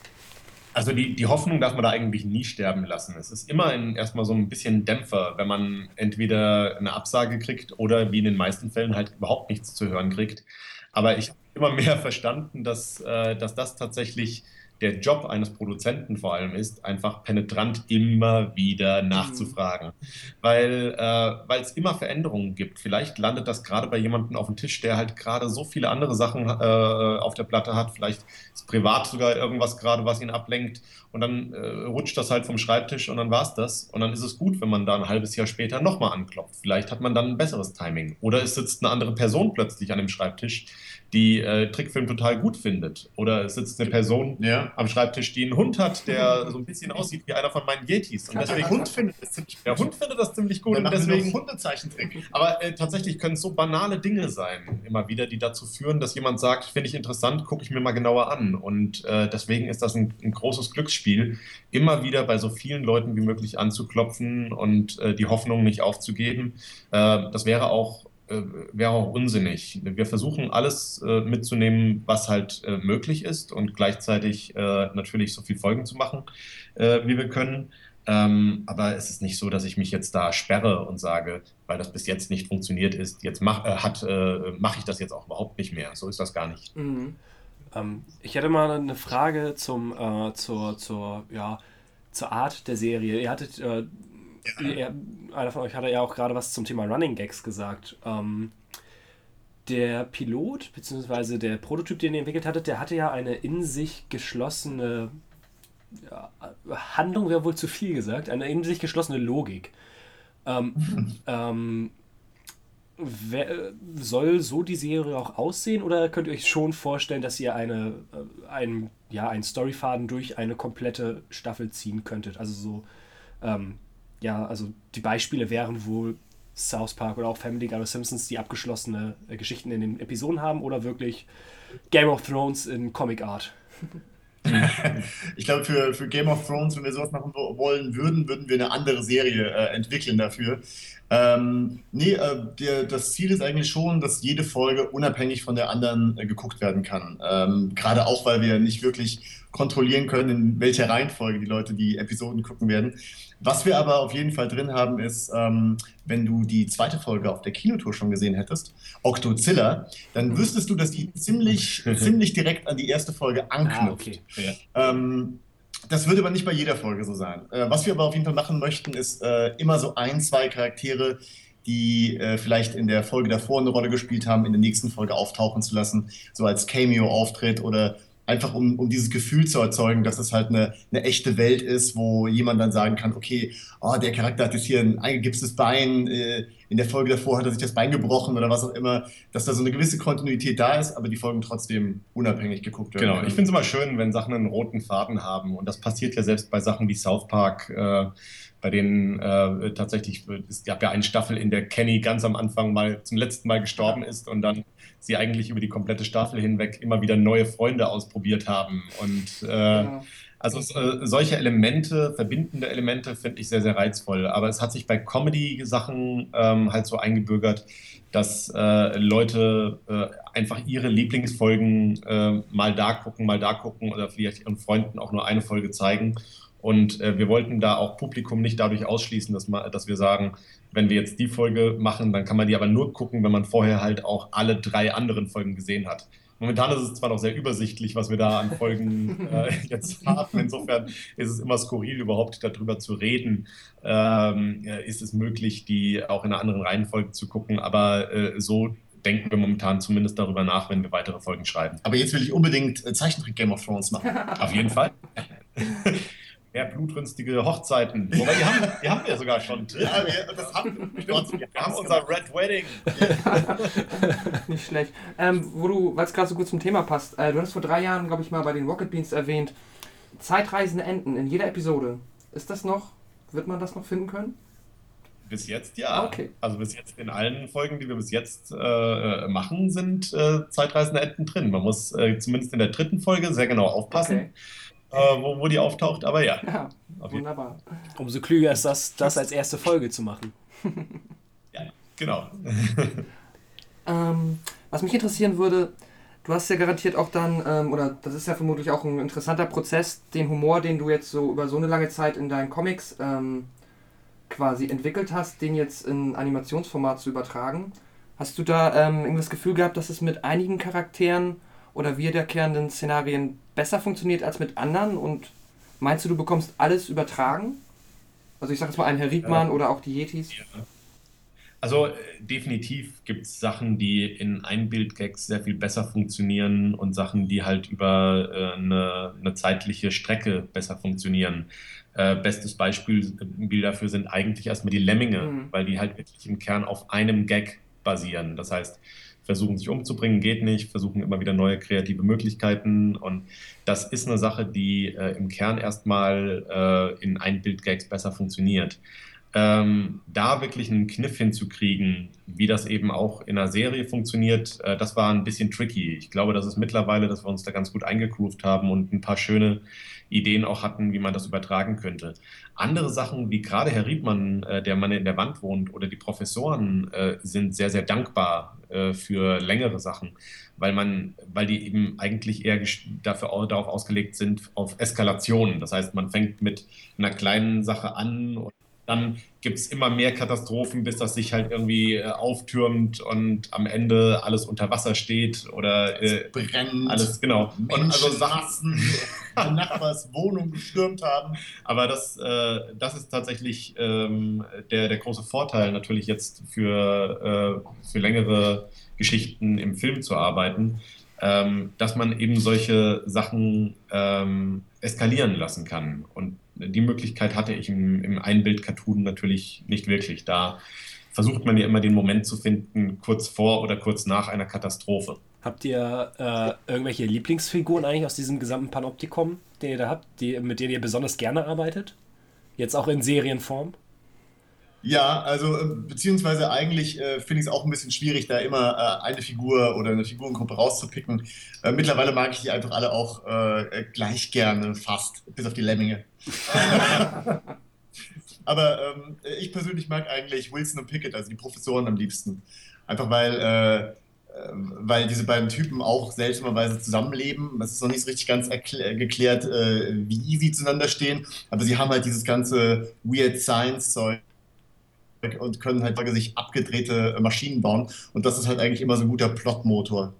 Also die, die Hoffnung darf man da eigentlich nie sterben lassen. Es ist immer in, erstmal so ein bisschen Dämpfer, wenn man entweder eine Absage kriegt oder wie in den meisten Fällen halt überhaupt nichts zu hören kriegt. Aber ich habe immer mehr verstanden, dass, äh, dass das tatsächlich der Job eines Produzenten vor allem ist, einfach penetrant immer wieder nachzufragen. Mhm. Weil äh, es immer Veränderungen gibt. Vielleicht landet das gerade bei jemandem auf dem Tisch, der halt gerade so viele andere Sachen äh, auf der Platte hat. Vielleicht ist privat sogar irgendwas gerade, was ihn ablenkt. Und dann äh, rutscht das halt vom Schreibtisch und dann war es das. Und dann ist es gut, wenn man da ein halbes Jahr später nochmal anklopft. Vielleicht hat man dann ein besseres Timing. Oder es sitzt eine andere Person plötzlich an dem Schreibtisch, die äh, Trickfilm total gut findet. Oder es sitzt eine Person ja. am Schreibtisch, die einen Hund hat, der so ein bisschen aussieht wie einer von meinen Yetis. Und deswegen, der Hund findet das ziemlich, der Hund findet das ziemlich gut. Und deswegen Hundezeichentrick. Aber äh, tatsächlich können es so banale Dinge sein, immer wieder, die dazu führen, dass jemand sagt, finde ich interessant, gucke ich mir mal genauer an. Und äh, deswegen ist das ein, ein, großes Glücksspiel, immer wieder bei so vielen Leuten wie möglich anzuklopfen und äh, die Hoffnung nicht aufzugeben. Äh, das wäre auch wäre auch unsinnig. Wir versuchen alles äh, mitzunehmen, was halt äh, möglich ist und gleichzeitig äh, natürlich so viel Folgen zu machen, äh, wie wir können. Ähm, aber es ist nicht so, dass ich mich jetzt da sperre und sage, weil das bis jetzt nicht funktioniert ist, jetzt mach, äh, hat, mache ich das jetzt auch überhaupt nicht mehr. So ist das gar nicht. Mhm. Ähm, ich hätte mal eine Frage zum, zur, zur, ja, zur Art der Serie. Ihr hattet ja. einer von euch hatte ja auch gerade was zum Thema Running Gags gesagt. Ähm, der Pilot, beziehungsweise der Prototyp, den ihr entwickelt hattet, der hatte ja eine in sich geschlossene ja, Handlung, wäre wohl zu viel gesagt, eine in sich geschlossene Logik. Ähm, ähm, wer, soll so die Serie auch aussehen oder könnt ihr euch schon vorstellen, dass ihr eine, äh, ein, ja, einen Storyfaden durch eine komplette Staffel ziehen könntet? Also so ähm, ja, also die Beispiele wären wohl South Park oder auch Family Guy oder Simpsons, die abgeschlossene äh, Geschichten in den Episoden haben oder wirklich Game of Thrones in Comic Art. ich glaube, für, für Game of Thrones, wenn wir sowas machen wollen würden, würden wir eine andere Serie äh, entwickeln dafür. Ähm, nee, äh, der, das Ziel ist eigentlich schon, dass jede Folge unabhängig von der anderen äh, geguckt werden kann. Ähm, Gerade auch, weil wir nicht wirklich kontrollieren können, in welcher Reihenfolge die Leute die Episoden gucken werden. Was wir aber auf jeden Fall drin haben, ist, ähm, wenn du die zweite Folge auf der Kinotour schon gesehen hättest, Octozilla, dann mhm. wüsstest du, dass die ziemlich, ziemlich direkt an die erste Folge anknüpft. Ah, okay. ähm, das wird aber nicht bei jeder Folge so sein. Äh, was wir aber auf jeden Fall machen möchten, ist äh, immer so ein, zwei Charaktere, die äh, vielleicht in der Folge davor eine Rolle gespielt haben, in der nächsten Folge auftauchen zu lassen, so als Cameo-Auftritt oder einfach um, um dieses Gefühl zu erzeugen, dass es halt eine, eine echte Welt ist, wo jemand dann sagen kann, okay, oh, der Charakter hat jetzt hier ein eingegipstes Bein, äh, in der Folge davor hat er sich das Bein gebrochen oder was auch immer, dass da so eine gewisse Kontinuität da ist, aber die Folgen trotzdem unabhängig geguckt werden. Genau, ich finde es immer schön, wenn Sachen einen roten Faden haben und das passiert ja selbst bei Sachen wie South Park, äh, bei denen äh, tatsächlich, es gab ja eine Staffel, in der Kenny ganz am Anfang mal zum letzten Mal gestorben ist und dann sie eigentlich über die komplette Staffel hinweg immer wieder neue Freunde ausprobiert haben. Und äh, ja. also äh, solche Elemente, verbindende Elemente, finde ich sehr, sehr reizvoll. Aber es hat sich bei Comedy-Sachen ähm, halt so eingebürgert, dass äh, Leute äh, einfach ihre Lieblingsfolgen äh, mal da gucken, mal da gucken oder vielleicht ihren Freunden auch nur eine Folge zeigen. Und äh, wir wollten da auch Publikum nicht dadurch ausschließen, dass, man, dass wir sagen, wenn wir jetzt die Folge machen, dann kann man die aber nur gucken, wenn man vorher halt auch alle drei anderen Folgen gesehen hat. Momentan ist es zwar noch sehr übersichtlich, was wir da an Folgen äh, jetzt haben. Insofern ist es immer skurril, überhaupt darüber zu reden. Ähm, äh, ist es möglich, die auch in einer anderen Reihenfolge zu gucken? Aber äh, so denken wir momentan zumindest darüber nach, wenn wir weitere Folgen schreiben. Aber jetzt will ich unbedingt äh, Zeichentrick Game of Thrones machen. Auf jeden Fall. Mehr blutrünstige Hochzeiten. Wobei, die haben, die haben wir sogar schon. Ja, wir, das haben, wir haben unser Red Wedding. Nicht schlecht. Ähm, wo du, weil es gerade so gut zum Thema passt, äh, du hast vor drei Jahren, glaube ich, mal bei den Rocket Beans erwähnt, zeitreisende Enden in jeder Episode. Ist das noch, wird man das noch finden können? Bis jetzt ja. Okay. Also bis jetzt in allen Folgen, die wir bis jetzt äh, machen, sind äh, zeitreisende Enten drin. Man muss äh, zumindest in der dritten Folge sehr genau aufpassen. Okay äh, wo, wo die auftaucht, aber ja. ja wunderbar. Umso klüger ist das, das als erste Folge zu machen. ja, genau. ähm, was mich interessieren würde, Du hast ja garantiert auch dann, ähm, oder das ist ja vermutlich auch ein interessanter Prozess, den Humor, den du jetzt so über so eine lange Zeit in deinen Comics ähm, quasi entwickelt hast, den jetzt in Animationsformat zu übertragen. Hast du da ähm, irgendwie das Gefühl gehabt, dass es mit einigen Charakteren oder wiederkehrenden Szenarien besser funktioniert als mit anderen? Und meinst du, du bekommst alles übertragen? Also ich sag jetzt mal einen Herr Riegmann ja. oder auch die Yetis. Ja. Also äh, definitiv gibt es Sachen, die in Einbildgags sehr viel besser funktionieren und Sachen, die halt über äh, eine, eine, zeitliche Strecke besser funktionieren. Äh, bestes Beispiel äh, dafür sind eigentlich erstmal die Lemminge, mhm. weil die halt wirklich im Kern auf einem Gag basieren. Das heißt, versuchen sich umzubringen, geht nicht, versuchen immer wieder neue kreative Möglichkeiten. Und das ist eine Sache, die äh, im Kern erstmal äh, in Einbildgags besser funktioniert ähm, da wirklich einen Kniff hinzukriegen, wie das eben auch in einer Serie funktioniert, äh, das war ein bisschen tricky. Ich glaube, das ist mittlerweile, dass wir uns da ganz gut eingegroovt haben und ein paar schöne Ideen auch hatten, wie man das übertragen könnte. Andere Sachen, wie gerade Herr Riedmann, äh, der Mann in der Wand wohnt, oder die Professoren, äh, sind sehr, sehr dankbar äh, für längere Sachen, weil man, weil die eben eigentlich eher dafür, darauf ausgelegt sind, auf Eskalation. Das heißt, man fängt mit einer kleinen Sache an und dann gibt es immer mehr Katastrophen, bis das sich halt irgendwie äh, auftürmt und am Ende alles unter Wasser steht oder äh, brennt. Alles, genau. Menschen und also Sachen, Nachbars Wohnung gestürmt haben. Aber das, äh, das ist tatsächlich ähm, der, der große Vorteil, natürlich jetzt für, äh, für längere Geschichten im Film zu arbeiten, ähm, dass man eben solche Sachen ähm, eskalieren lassen kann. Und die Möglichkeit hatte ich im, im Einbild-Cartoon natürlich nicht wirklich. Da versucht man ja immer den Moment zu finden, kurz vor oder kurz nach einer Katastrophe. Habt ihr äh, irgendwelche Lieblingsfiguren eigentlich aus diesem gesamten Panoptikum, den ihr da habt, die, mit denen ihr besonders gerne arbeitet? Jetzt auch in Serienform? Ja, also äh, beziehungsweise eigentlich äh, finde ich es auch ein bisschen schwierig, da immer äh, eine Figur oder eine Figurengruppe rauszupicken. Äh, mittlerweile mag ich die einfach alle auch äh, gleich gerne, fast, bis auf die Lemminge. Aber ähm, ich persönlich mag eigentlich Wilson und Pickett, also die Professoren am liebsten. Einfach weil, äh, weil diese beiden Typen auch seltsamerweise zusammenleben. Es ist noch nicht so richtig ganz geklärt, wie sie zueinander stehen. Aber sie haben halt dieses ganze Weird Science-Zeug und können halt sich abgedrehte Maschinen bauen. Und das ist halt eigentlich immer so ein guter Plotmotor.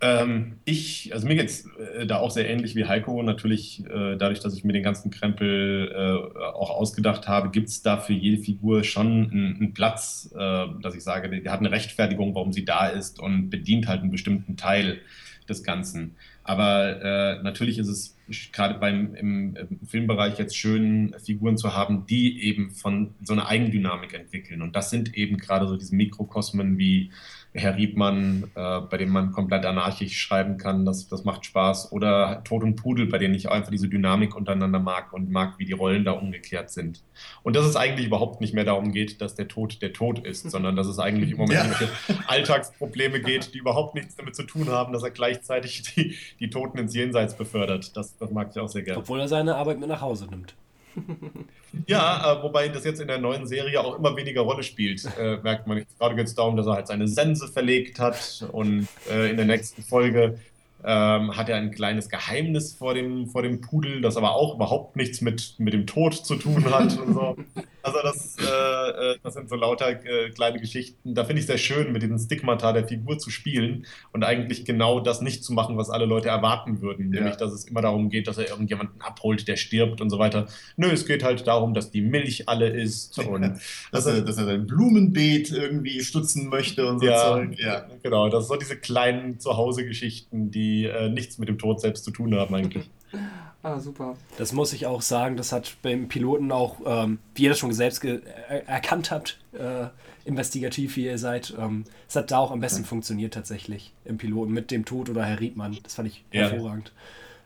Ähm, ich, also mir geht es äh, da auch sehr ähnlich wie Heiko. Natürlich, äh, dadurch, dass ich mir den ganzen Krempel äh, auch ausgedacht habe, gibt es da für jede Figur schon einen, einen Platz, äh, dass ich sage, die hat eine Rechtfertigung, warum sie da ist und bedient halt einen bestimmten Teil des Ganzen. Aber äh, natürlich ist es gerade beim im, Filmbereich jetzt schön, Figuren zu haben, die eben von so einer Eigendynamik entwickeln. Und das sind eben gerade so diese Mikrokosmen wie Herr Riebmann, äh, bei dem man komplett anarchisch schreiben kann, das, das macht Spaß. Oder Tod und Pudel, bei denen ich einfach diese Dynamik untereinander mag und mag, wie die Rollen da umgekehrt sind. Und dass es eigentlich überhaupt nicht mehr darum geht, dass der Tod der Tod ist, sondern dass es eigentlich im Moment ja. Alltagsprobleme geht, die überhaupt nichts damit zu tun haben, dass er gleichzeitig die, die Toten ins Jenseits befördert. Das, das mag ich auch sehr gerne. Obwohl er seine Arbeit mit nach Hause nimmt. Ja, äh, wobei das jetzt in der neuen Serie auch immer weniger Rolle spielt, äh, merkt man. Gerade geht es darum, dass er halt seine Sense verlegt hat und äh, in der nächsten Folge ähm, hat er ein kleines Geheimnis vor dem, vor dem Pudel, das aber auch überhaupt nichts mit, mit dem Tod zu tun hat und so. Also das, äh, äh, das sind so lauter äh, kleine Geschichten. Da finde ich sehr schön, mit diesem Stigmata der Figur zu spielen und eigentlich genau das nicht zu machen, was alle Leute erwarten würden. Ja. Nämlich, dass es immer darum geht, dass er irgendjemanden abholt, der stirbt und so weiter. Nö, es geht halt darum, dass die Milch alle ist und dass, er, dass er sein Blumenbeet irgendwie stutzen möchte und so ja, Zeug. Ja, genau. Das sind so diese kleinen Zuhause-Geschichten, die äh, nichts mit dem Tod selbst zu tun haben eigentlich. Ah, super. Das muss ich auch sagen, das hat beim Piloten auch, ähm, wie ihr das schon selbst er erkannt habt, äh, investigativ wie ihr seid, ähm, es hat da auch am besten okay. funktioniert tatsächlich im Piloten mit dem Tod oder Herr Riedmann. Das fand ich ja. hervorragend.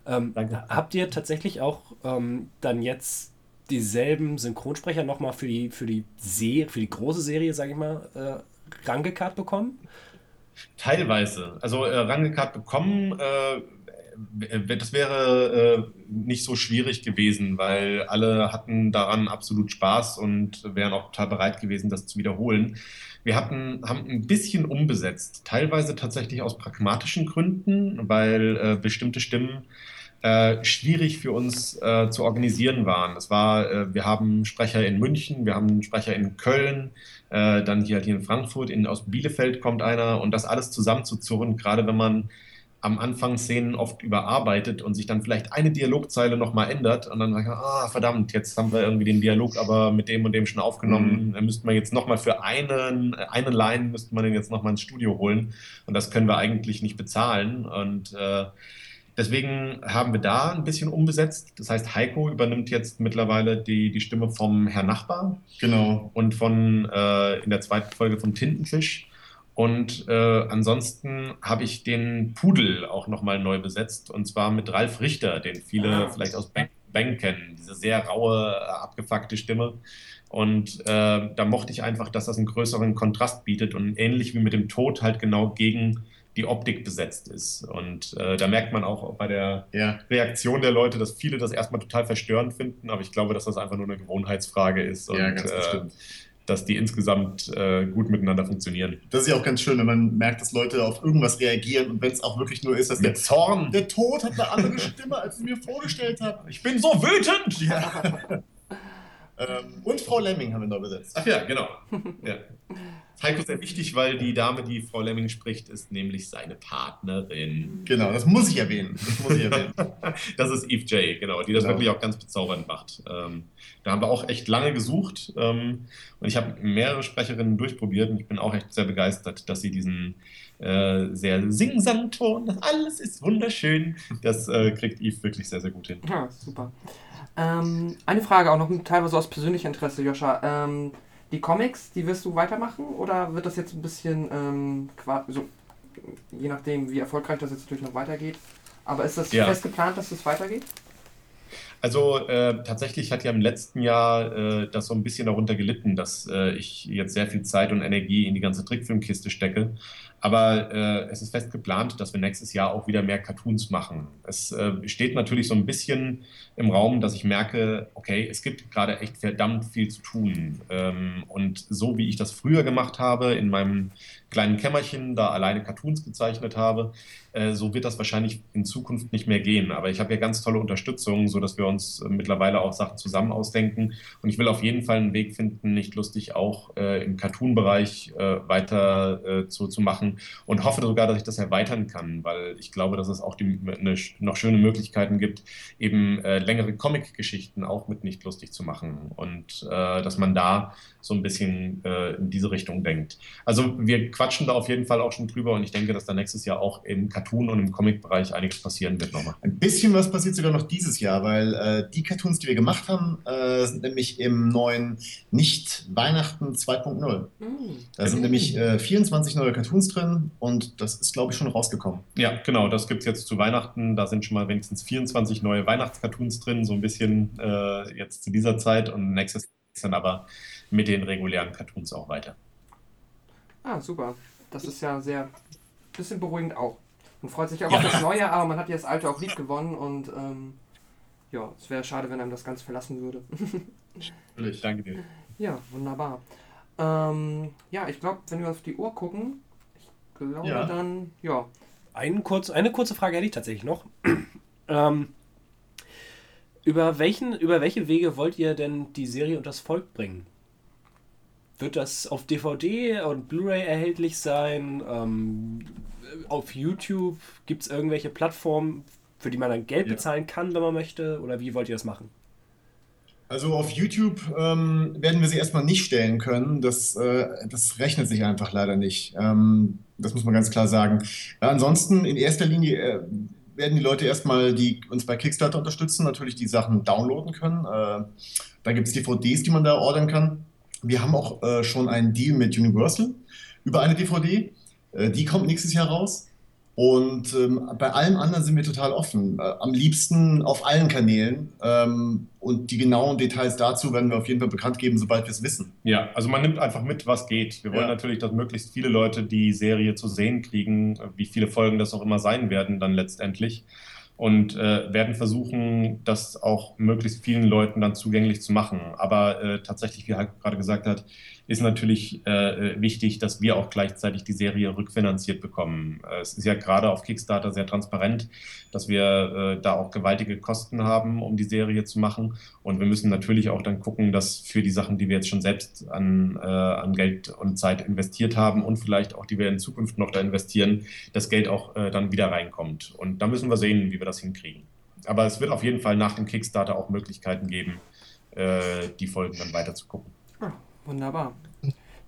Ähm, habt ihr tatsächlich auch ähm, dann jetzt dieselben Synchronsprecher nochmal für die, für die Serie, für die große Serie, sage ich mal, äh, rangekarrt bekommen? Teilweise. Also äh, rangekarrt bekommen, äh, das wäre äh, nicht so schwierig gewesen, weil alle hatten daran absolut Spaß und wären auch total bereit gewesen, das zu wiederholen. wir hatten, haben ein bisschen umbesetzt, teilweise tatsächlich aus pragmatischen Gründen, weil äh, bestimmte Stimmen äh, schwierig für uns äh, zu organisieren waren. Es war, äh, wir haben Sprecher in München, wir haben Sprecher in Köln, äh, dann hier, hier in Frankfurt, in, aus Bielefeld kommt einer und das alles zusammenzuzurren, gerade wenn man am Anfang Szenen oft überarbeitet und sich dann vielleicht eine Dialogzeile nochmal ändert und dann sagt man, ah, verdammt, jetzt haben wir irgendwie den Dialog aber mit dem und dem schon aufgenommen. Mhm. Dann müssten wir jetzt nochmal für einen, eine Line, müsste man den jetzt nochmal ins Studio holen und das können wir eigentlich nicht bezahlen und äh, Deswegen haben wir da ein bisschen umbesetzt. Das heißt, Heiko übernimmt jetzt mittlerweile die, die Stimme vom Herr Nachbar. Genau. Und von äh, in der zweiten Folge vom Tintenfisch. Und äh, ansonsten habe ich den Pudel auch nochmal neu besetzt. Und zwar mit Ralf Richter, den viele ah. vielleicht aus Bang, Bang kennen. Diese sehr raue, abgefuckte Stimme. Und äh, da mochte ich einfach, dass das einen größeren Kontrast bietet und ähnlich wie mit dem Tod halt genau gegen die Optik besetzt ist. Und äh, da merkt man auch bei der ja. Reaktion der Leute, dass viele das erstmal total verstörend finden, aber ich glaube, dass das einfach nur eine Gewohnheitsfrage ist. Und, ja, ganz bestimmt. Äh, dass die insgesamt äh, gut miteinander funktionieren. Das ist ja auch ganz schön, wenn man merkt, dass Leute auf irgendwas reagieren und wenn es auch wirklich nur ist, dass Mit der Zorn. Der Tod hat eine andere Stimme, als ich mir vorgestellt habe. Ich bin so wütend! Ja. ähm, und Frau Lemming haben wir noch besetzt. Ach ja, genau. Ja. Heiko sehr wichtig, weil die Dame, die Frau Lemming spricht, ist nämlich seine Partnerin. Genau, das muss ich erwähnen. Das, muss ich erwähnen. das ist Eve J, genau, die das genau. wirklich auch ganz bezaubernd macht. Ähm, da haben wir auch echt lange gesucht ähm, und ich habe mehrere Sprecherinnen durchprobiert und ich bin auch echt sehr begeistert, dass sie diesen äh, sehr Sing-Sang-Ton, alles ist wunderschön, das äh, kriegt Eve wirklich sehr, sehr gut hin. Ja, super. Ähm, eine Frage auch noch teilweise aus persönlichem Interesse, Joscha. Die Comics, die wirst du weitermachen oder wird das jetzt ein bisschen, ähm, so, je nachdem, wie erfolgreich das jetzt natürlich noch weitergeht? Aber ist das ja. fest geplant, dass es das weitergeht? Also äh, tatsächlich hat ja im letzten Jahr äh, das so ein bisschen darunter gelitten, dass äh, ich jetzt sehr viel Zeit und Energie in die ganze Trickfilmkiste stecke. Aber äh, es ist fest geplant, dass wir nächstes Jahr auch wieder mehr Cartoons machen. Es äh, steht natürlich so ein bisschen im Raum, dass ich merke, okay, es gibt gerade echt verdammt viel zu tun. Ähm, und so wie ich das früher gemacht habe, in meinem kleinen Kämmerchen da alleine Cartoons gezeichnet habe, äh, so wird das wahrscheinlich in Zukunft nicht mehr gehen. Aber ich habe ja ganz tolle Unterstützung, sodass wir uns äh, mittlerweile auch Sachen zusammen ausdenken. Und ich will auf jeden Fall einen Weg finden, nicht lustig auch äh, im Cartoon-Bereich äh, weiter zu, zu machen und hoffe sogar, dass ich das erweitern kann, weil ich glaube, dass es auch die, eine, noch schöne Möglichkeiten gibt, eben äh, längere Comic-Geschichten auch mit nicht lustig zu machen. Und dass man da so ein bisschen in diese Richtung denkt. Also wir quatschen da auf jeden Fall auch schon drüber und ich denke, dass da nächstes Jahr auch im Cartoon- und im Comic-Bereich einiges passieren wird nochmal. Ein bisschen was passiert sogar noch dieses Jahr, weil äh, die Cartoons, die wir gemacht haben, äh, sind nämlich im neuen Nicht-Weihnachten 2.0. Mhm. Da sind nämlich äh, 24 neue Cartoons drin und das ist, glaube ich, schon rausgekommen. Ja, genau, das gibt es jetzt zu Weihnachten. Da sind schon mal wenigstens 24 neue Weihnachtscartoons drin, so ein bisschen äh, jetzt zu dieser Zeit und nächstes dann aber mit den regulären Cartoons auch weiter. Ah, super. Das ist ja sehr bisschen beruhigend auch. Man freut sich auch ja. auf das Neue, aber man hat ja das Alte auch lieb gewonnen und ähm, ja, es wäre schade, wenn einem das ganz verlassen würde. Natürlich, danke dir. Ja, wunderbar. Ähm, ja, ich glaube, wenn wir auf die Uhr gucken, ich glaube ja. dann, ja. Ein kurz, eine kurze Frage hätte ich tatsächlich noch. ähm, über, welchen, über welche Wege wollt ihr denn die Serie und das Volk bringen? Wird das auf DVD und Blu-ray erhältlich sein? Ähm, auf YouTube? Gibt es irgendwelche Plattformen, für die man dann Geld ja. bezahlen kann, wenn man möchte? Oder wie wollt ihr das machen? Also auf YouTube ähm, werden wir sie erstmal nicht stellen können. Das, äh, das rechnet sich einfach leider nicht. Ähm, das muss man ganz klar sagen. Ansonsten in erster Linie äh, werden die Leute erstmal, die uns bei Kickstarter unterstützen, natürlich die Sachen downloaden können. Äh, da gibt es DVDs, die man da ordern kann. Wir haben auch äh, schon einen Deal mit Universal über eine DVD. Äh, die kommt nächstes Jahr raus. Und ähm, bei allem anderen sind wir total offen. Äh, am liebsten auf allen Kanälen. Ähm, und die genauen Details dazu werden wir auf jeden Fall bekannt geben, sobald wir es wissen. Ja, also man nimmt einfach mit, was geht. Wir wollen ja. natürlich, dass möglichst viele Leute die Serie zu sehen kriegen, wie viele Folgen das auch immer sein werden, dann letztendlich und äh, werden versuchen, das auch möglichst vielen Leuten dann zugänglich zu machen. Aber äh, tatsächlich, wie Heiko gerade gesagt hat, ist natürlich äh, wichtig, dass wir auch gleichzeitig die Serie rückfinanziert bekommen. Äh, es ist ja gerade auf Kickstarter sehr transparent, dass wir äh, da auch gewaltige Kosten haben, um die Serie zu machen. Und wir müssen natürlich auch dann gucken, dass für die Sachen, die wir jetzt schon selbst an, äh, an Geld und Zeit investiert haben und vielleicht auch die wir in Zukunft noch da investieren, das Geld auch äh, dann wieder reinkommt. Und da müssen wir sehen, wie wir das hinkriegen. Aber es wird auf jeden Fall nach dem Kickstarter auch Möglichkeiten geben, äh, die Folgen dann weiter zu gucken. Ah, wunderbar.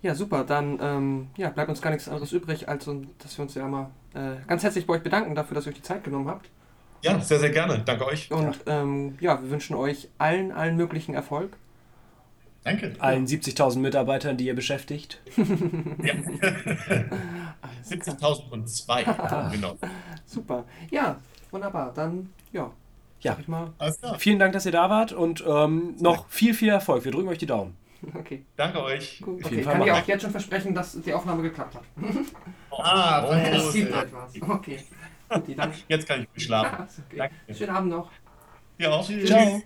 Ja, super. Dann ähm, ja, bleibt uns gar nichts anderes übrig, als dass wir uns ja mal äh, ganz herzlich bei euch bedanken dafür, dass ihr euch die Zeit genommen habt. Ja, sehr, sehr gerne. Danke euch. Und ja, ähm, ja wir wünschen euch allen, allen möglichen Erfolg. Danke. Allen 70.000 Mitarbeitern, die ihr beschäftigt. ja. 70.002. genau. Super. Ja, wunderbar. Dann, ja. Ja, ich mal. Vielen Dank, dass ihr da wart und ähm, noch viel, viel Erfolg. Wir drücken euch die Daumen. Okay. Danke euch. Gut. Okay, kann ich auch jetzt schon versprechen, dass die Aufnahme geklappt hat. ah, oh, das sieht etwas. Okay. Gut, Jetzt kann ich schlafen. okay. Schönen Abend noch. Ja, auch. Tschüss. Ciao.